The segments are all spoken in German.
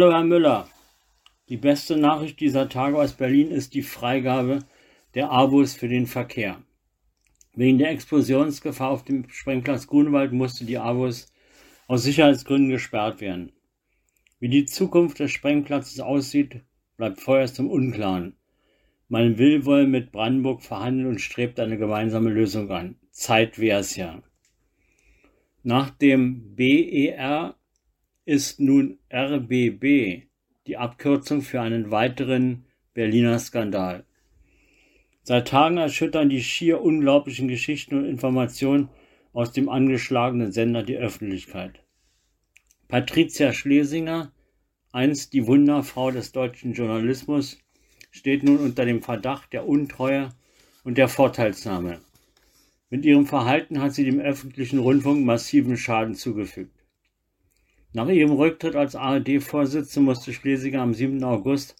Hallo Herr Müller. Die beste Nachricht dieser Tage aus Berlin ist die Freigabe der Abos für den Verkehr. Wegen der Explosionsgefahr auf dem Sprengplatz Grunewald musste die Abos aus Sicherheitsgründen gesperrt werden. Wie die Zukunft des Sprengplatzes aussieht, bleibt vorerst im Unklaren. Man will wohl mit Brandenburg verhandeln und strebt eine gemeinsame Lösung an. Zeit wär's ja. Nach dem BER ist nun RBB die Abkürzung für einen weiteren Berliner Skandal. Seit Tagen erschüttern die schier unglaublichen Geschichten und Informationen aus dem angeschlagenen Sender die Öffentlichkeit. Patricia Schlesinger, einst die Wunderfrau des deutschen Journalismus, steht nun unter dem Verdacht der Untreue und der Vorteilsnahme. Mit ihrem Verhalten hat sie dem öffentlichen Rundfunk massiven Schaden zugefügt. Nach ihrem Rücktritt als ARD-Vorsitzende musste Schlesinger am 7. August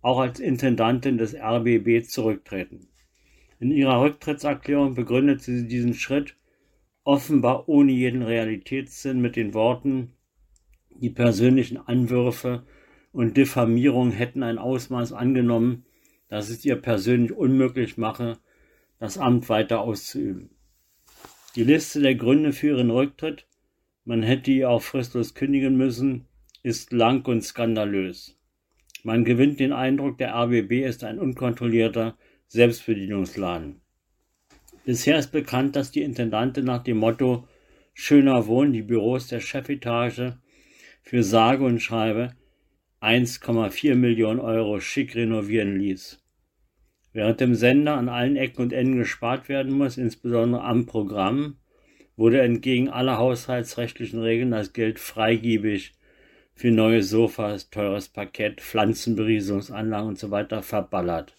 auch als Intendantin des RBB zurücktreten. In ihrer Rücktrittserklärung begründete sie diesen Schritt offenbar ohne jeden Realitätssinn mit den Worten, die persönlichen Anwürfe und Diffamierung hätten ein Ausmaß angenommen, dass es ihr persönlich unmöglich mache, das Amt weiter auszuüben. Die Liste der Gründe für ihren Rücktritt man hätte ihr auch fristlos kündigen müssen, ist lang und skandalös. Man gewinnt den Eindruck, der RBB ist ein unkontrollierter Selbstbedienungsladen. Bisher ist bekannt, dass die Intendante nach dem Motto Schöner Wohnen die Büros der Chefetage für sage und schreibe 1,4 Millionen Euro schick renovieren ließ. Während dem Sender an allen Ecken und Enden gespart werden muss, insbesondere am Programm, wurde entgegen aller haushaltsrechtlichen Regeln das Geld freigebig für neue Sofas, teures Parkett, Pflanzenberiesungsanlagen usw. So verballert.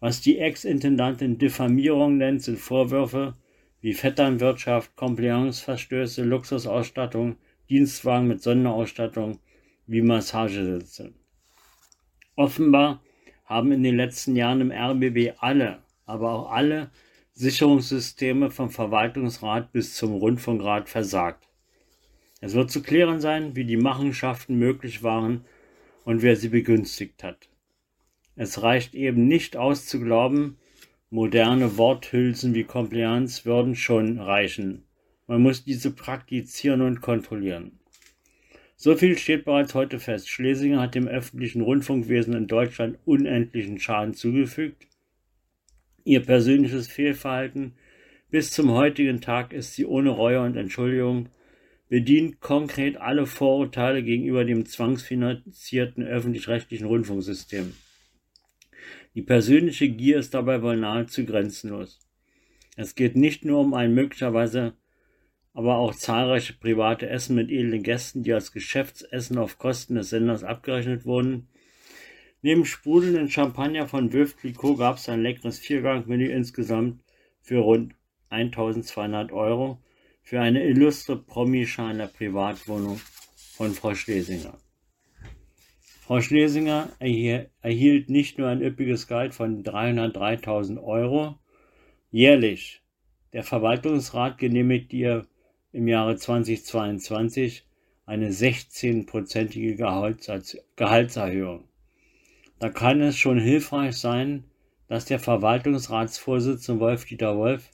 Was die Ex-Intendantin Diffamierung nennt, sind Vorwürfe wie Vetternwirtschaft, Compliance-Verstöße, Luxusausstattung, Dienstwagen mit Sonderausstattung wie Massagesitze. Offenbar haben in den letzten Jahren im RBB alle, aber auch alle Sicherungssysteme vom Verwaltungsrat bis zum Rundfunkrat versagt. Es wird zu klären sein, wie die Machenschaften möglich waren und wer sie begünstigt hat. Es reicht eben nicht aus zu glauben, moderne Worthülsen wie Compliance würden schon reichen. Man muss diese praktizieren und kontrollieren. So viel steht bereits heute fest. Schlesinger hat dem öffentlichen Rundfunkwesen in Deutschland unendlichen Schaden zugefügt Ihr persönliches Fehlverhalten bis zum heutigen Tag ist sie ohne Reue und Entschuldigung, bedient konkret alle Vorurteile gegenüber dem zwangsfinanzierten öffentlich-rechtlichen Rundfunksystem. Die persönliche Gier ist dabei wohl nahezu grenzenlos. Es geht nicht nur um ein möglicherweise aber auch zahlreiche private Essen mit edlen Gästen, die als Geschäftsessen auf Kosten des Senders abgerechnet wurden, Neben sprudelnden Champagner von Veuve Clicquot gab es ein leckeres Viergang-Menü insgesamt für rund 1200 Euro für eine illustre Promi-Schar in der Privatwohnung von Frau Schlesinger. Frau Schlesinger erhielt nicht nur ein üppiges Gehalt von 303.000 Euro jährlich. Der Verwaltungsrat genehmigte ihr im Jahre 2022 eine 16-prozentige Gehaltserhöhung. Da kann es schon hilfreich sein, dass der Verwaltungsratsvorsitzende Wolf-Dieter Wolf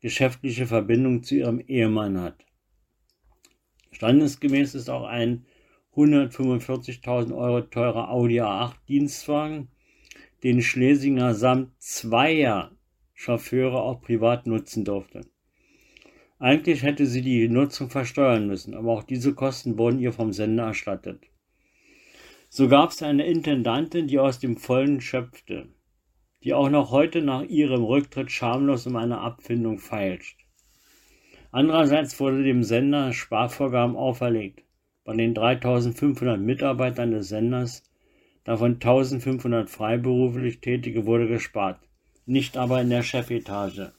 geschäftliche Verbindung zu ihrem Ehemann hat. Standesgemäß ist auch ein 145.000 Euro teurer Audi A8 Dienstwagen, den Schlesinger samt zweier Chauffeure auch privat nutzen durfte. Eigentlich hätte sie die Nutzung versteuern müssen, aber auch diese Kosten wurden ihr vom Sender erstattet. So gab es eine Intendantin, die aus dem Vollen schöpfte, die auch noch heute nach ihrem Rücktritt schamlos um eine Abfindung feilscht. Andererseits wurde dem Sender Sparvorgaben auferlegt. Bei den 3500 Mitarbeitern des Senders, davon 1500 freiberuflich Tätige, wurde gespart, nicht aber in der Chefetage.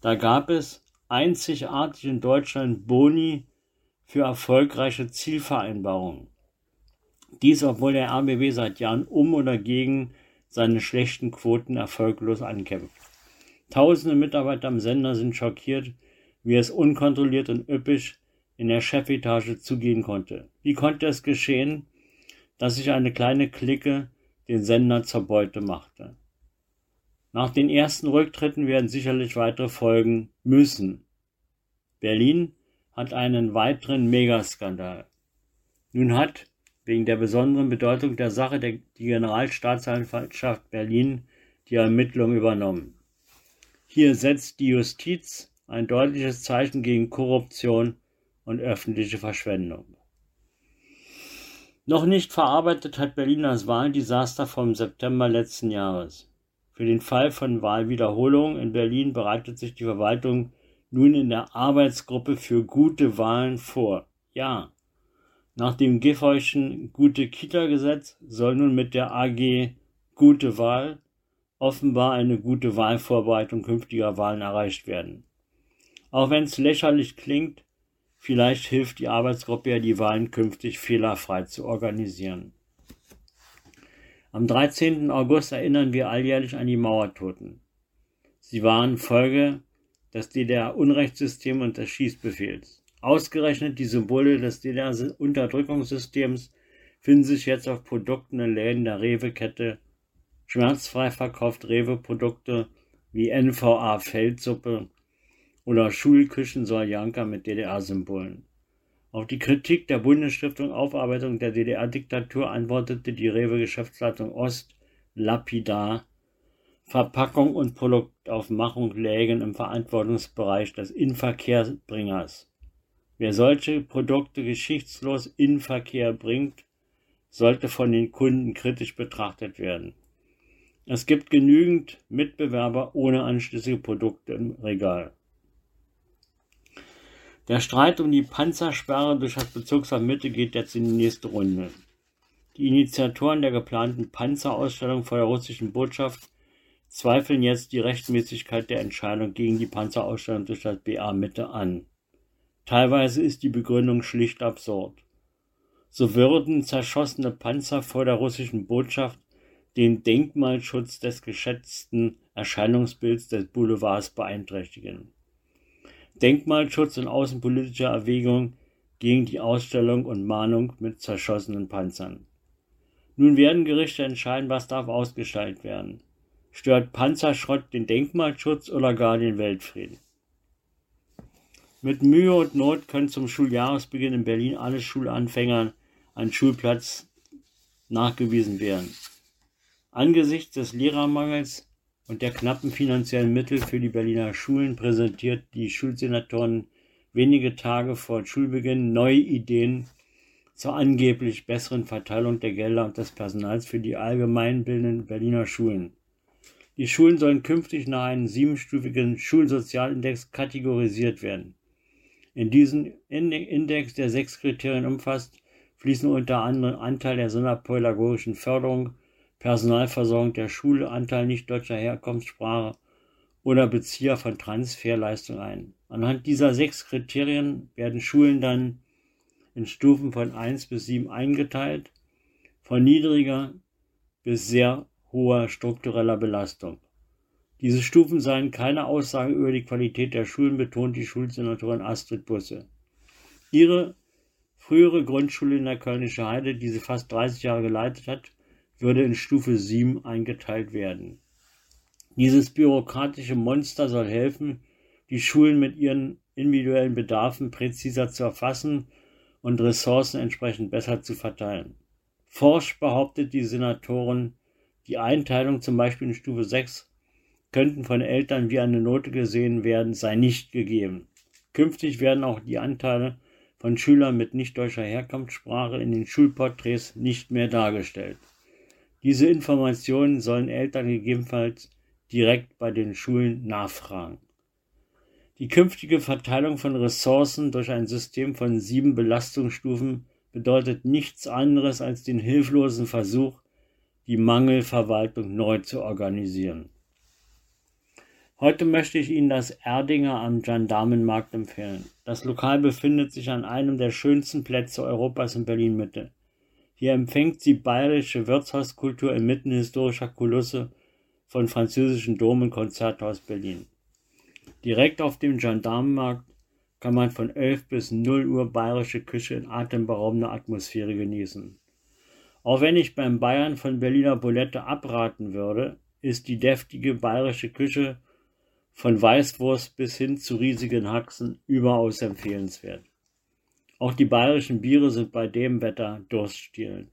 Da gab es einzigartig in Deutschland Boni für erfolgreiche Zielvereinbarungen. Dies, obwohl der RBB seit Jahren um oder gegen seine schlechten Quoten erfolglos ankämpft. Tausende Mitarbeiter am Sender sind schockiert, wie es unkontrolliert und üppig in der Chefetage zugehen konnte. Wie konnte es geschehen, dass sich eine kleine Clique den Sender zur Beute machte. Nach den ersten Rücktritten werden sicherlich weitere folgen müssen. Berlin hat einen weiteren Megaskandal. Nun hat wegen der besonderen Bedeutung der Sache der, die Generalstaatsanwaltschaft Berlin die Ermittlung übernommen. Hier setzt die Justiz ein deutliches Zeichen gegen Korruption und öffentliche Verschwendung. Noch nicht verarbeitet hat Berlin das Wahldesaster vom September letzten Jahres. Für den Fall von Wahlwiederholung in Berlin bereitet sich die Verwaltung nun in der Arbeitsgruppe für gute Wahlen vor. Ja, nach dem Giffeyschen Gute-Kita-Gesetz soll nun mit der AG Gute Wahl offenbar eine gute Wahlvorbereitung künftiger Wahlen erreicht werden. Auch wenn es lächerlich klingt, vielleicht hilft die Arbeitsgruppe ja, die Wahlen künftig fehlerfrei zu organisieren. Am 13. August erinnern wir alljährlich an die Mauertoten. Sie waren Folge des DDR-Unrechtssystems und des Schießbefehls. Ausgerechnet die Symbole des DDR-Unterdrückungssystems finden sich jetzt auf Produkten in Läden der Rewe-Kette. Schmerzfrei verkauft Rewe-Produkte wie NVA Feldsuppe oder Schulküchen Soljanka mit DDR-Symbolen. Auf die Kritik der Bundesstiftung Aufarbeitung der DDR-Diktatur antwortete die Rewe-Geschäftsleitung Ost lapidar. Verpackung und Produktaufmachung lägen im Verantwortungsbereich des Inverkehrbringers. Wer solche Produkte geschichtslos in Verkehr bringt, sollte von den Kunden kritisch betrachtet werden. Es gibt genügend Mitbewerber ohne anschließende Produkte im Regal. Der Streit um die Panzersperre durch das Bezirksamt Mitte geht jetzt in die nächste Runde. Die Initiatoren der geplanten Panzerausstellung vor der russischen Botschaft zweifeln jetzt die Rechtmäßigkeit der Entscheidung gegen die Panzerausstellung durch das BA Mitte an. Teilweise ist die Begründung schlicht absurd. So würden zerschossene Panzer vor der russischen Botschaft den Denkmalschutz des geschätzten Erscheinungsbilds des Boulevards beeinträchtigen. Denkmalschutz und außenpolitische Erwägung gegen die Ausstellung und Mahnung mit zerschossenen Panzern. Nun werden Gerichte entscheiden, was darf ausgeschaltet werden. Stört Panzerschrott den Denkmalschutz oder gar den Weltfrieden? Mit Mühe und Not können zum Schuljahresbeginn in Berlin alle Schulanfängern ein Schulplatz nachgewiesen werden. Angesichts des Lehrermangels und der knappen finanziellen Mittel für die Berliner Schulen präsentiert die Schulsenatoren wenige Tage vor Schulbeginn neue Ideen zur angeblich besseren Verteilung der Gelder und des Personals für die allgemeinbildenden Berliner Schulen. Die Schulen sollen künftig nach einem siebenstufigen Schulsozialindex kategorisiert werden. In diesen Index, der sechs Kriterien umfasst, fließen unter anderem Anteil der sonderpädagogischen Förderung, Personalversorgung der Schule, Anteil nicht deutscher Herkunftssprache oder Bezieher von Transferleistung ein. Anhand dieser sechs Kriterien werden Schulen dann in Stufen von 1 bis 7 eingeteilt, von niedriger bis sehr hoher struktureller Belastung. Diese Stufen seien keine Aussage über die Qualität der Schulen, betont die Schulsenatorin Astrid Busse. Ihre frühere Grundschule in der Kölnische Heide, die sie fast 30 Jahre geleitet hat, würde in Stufe 7 eingeteilt werden. Dieses bürokratische Monster soll helfen, die Schulen mit ihren individuellen Bedarfen präziser zu erfassen und Ressourcen entsprechend besser zu verteilen. Forsch behauptet die Senatoren, die Einteilung zum Beispiel in Stufe 6 könnten von Eltern wie eine Note gesehen werden, sei nicht gegeben. Künftig werden auch die Anteile von Schülern mit nicht deutscher Herkunftssprache in den Schulporträts nicht mehr dargestellt. Diese Informationen sollen Eltern gegebenenfalls direkt bei den Schulen nachfragen. Die künftige Verteilung von Ressourcen durch ein System von sieben Belastungsstufen bedeutet nichts anderes als den hilflosen Versuch, die Mangelverwaltung neu zu organisieren. Heute möchte ich Ihnen das Erdinger am Gendarmenmarkt empfehlen. Das Lokal befindet sich an einem der schönsten Plätze Europas in Berlin Mitte. Hier empfängt sie bayerische Wirtshauskultur inmitten historischer Kulisse von französischen Dom und Konzerthaus Berlin. Direkt auf dem Gendarmenmarkt kann man von 11 bis 0 Uhr bayerische Küche in atemberaubender Atmosphäre genießen. Auch wenn ich beim Bayern von Berliner Bulette abraten würde, ist die deftige bayerische Küche von Weißwurst bis hin zu riesigen Haxen überaus empfehlenswert. Auch die bayerischen Biere sind bei dem Wetter durststellend.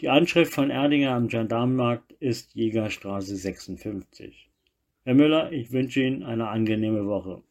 Die Anschrift von Erdinger am Gendarmenmarkt ist Jägerstraße 56. Herr Müller, ich wünsche Ihnen eine angenehme Woche.